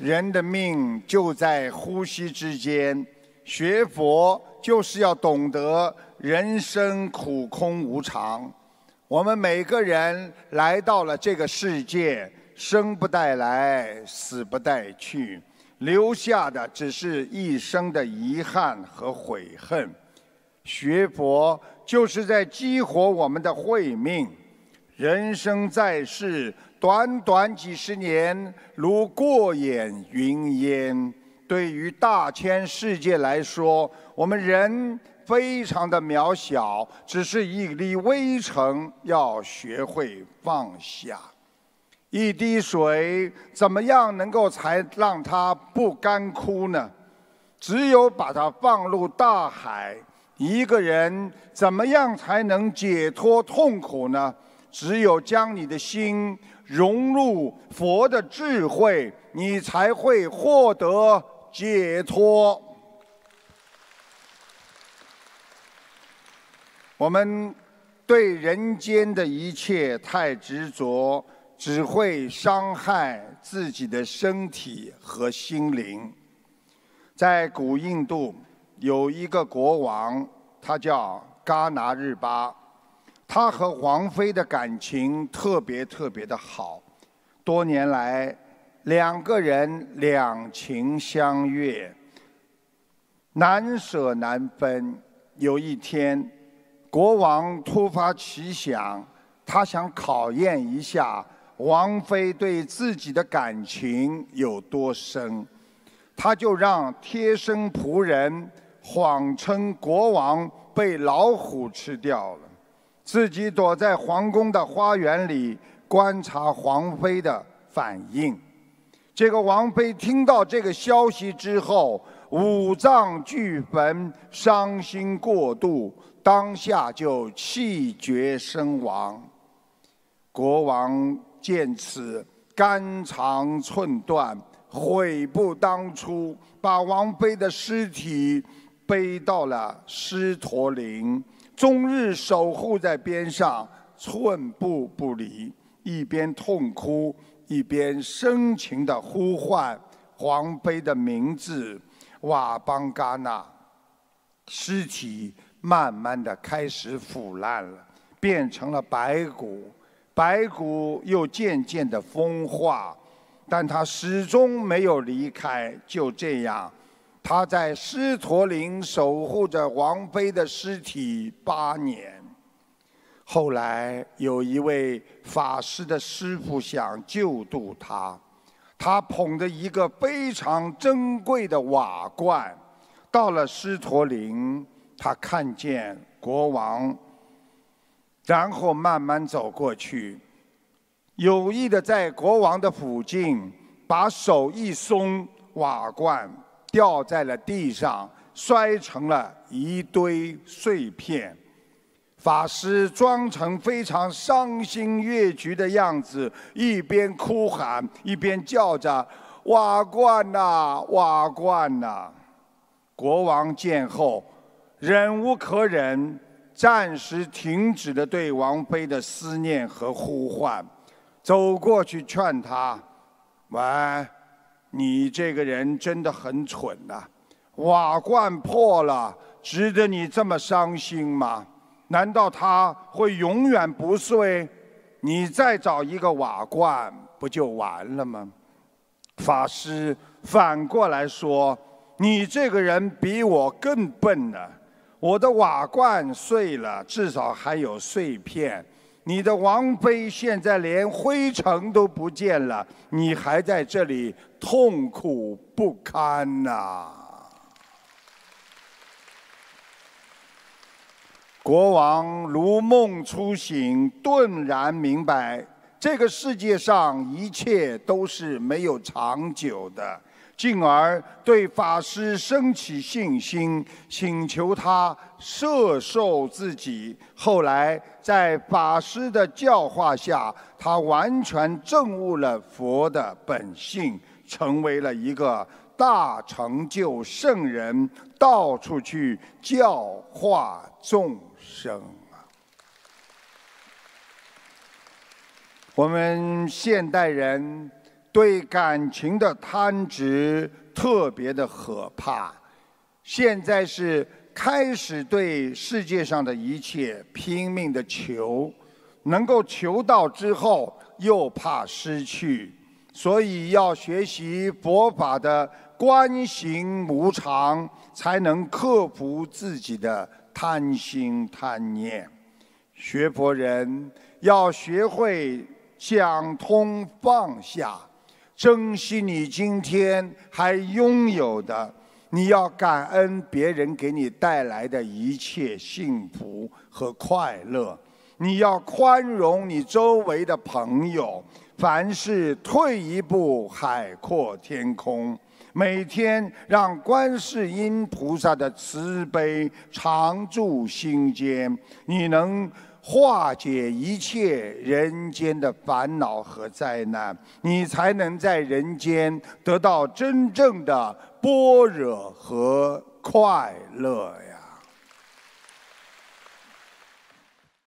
人的命就在呼吸之间。学佛就是要懂得人生苦空无常。我们每个人来到了这个世界，生不带来，死不带去，留下的只是一生的遗憾和悔恨。学佛就是在激活我们的慧命。人生在世，短短几十年，如过眼云烟。对于大千世界来说，我们人非常的渺小，只是一粒微尘，要学会放下。一滴水，怎么样能够才让它不干枯呢？只有把它放入大海。一个人怎么样才能解脱痛苦呢？只有将你的心融入佛的智慧，你才会获得解脱。我们对人间的一切太执着，只会伤害自己的身体和心灵。在古印度有一个国王，他叫嘎拿日巴。他和王妃的感情特别特别的好，多年来两个人两情相悦，难舍难分。有一天，国王突发奇想，他想考验一下王妃对自己的感情有多深，他就让贴身仆人谎称国王被老虎吃掉了。自己躲在皇宫的花园里观察皇妃的反应。这个王妃听到这个消息之后，五脏俱焚，伤心过度，当下就气绝身亡。国王见此，肝肠寸断，悔不当初，把王妃的尸体背到了狮驼岭。终日守护在边上，寸步不离，一边痛哭，一边深情地呼唤皇妃的名字瓦邦嘎纳。尸体慢慢地开始腐烂了，变成了白骨，白骨又渐渐地风化，但他始终没有离开。就这样。他在狮驼岭守护着王妃的尸体八年。后来有一位法师的师傅想救度他，他捧着一个非常珍贵的瓦罐，到了狮驼岭，他看见国王，然后慢慢走过去，有意的在国王的附近把手一松，瓦罐。掉在了地上，摔成了一堆碎片。法师装成非常伤心越局的样子，一边哭喊，一边叫着：“瓦罐呐，瓦罐呐！”国王见后，忍无可忍，暂时停止了对王妃的思念和呼唤，走过去劝他：“喂。”你这个人真的很蠢呐！瓦罐破了，值得你这么伤心吗？难道它会永远不碎？你再找一个瓦罐不就完了吗？法师反过来说：“你这个人比我更笨呢！我的瓦罐碎了，至少还有碎片。”你的王妃现在连灰尘都不见了，你还在这里痛苦不堪呐！国王如梦初醒，顿然明白，这个世界上一切都是没有长久的。进而对法师升起信心，请求他摄受自己。后来在法师的教化下，他完全证悟了佛的本性，成为了一个大成就圣人，到处去教化众生啊！我们现代人。对感情的贪执特别的可怕。现在是开始对世界上的一切拼命的求，能够求到之后又怕失去，所以要学习佛法的观行无常，才能克服自己的贪心贪念。学佛人要学会想通放下，珍惜你今天还拥有的。你要感恩别人给你带来的一切幸福和快乐，你要宽容你周围的朋友。凡事退一步，海阔天空。每天让观世音菩萨的慈悲常驻心间，你能化解一切人间的烦恼和灾难，你才能在人间得到真正的。般若和快乐呀。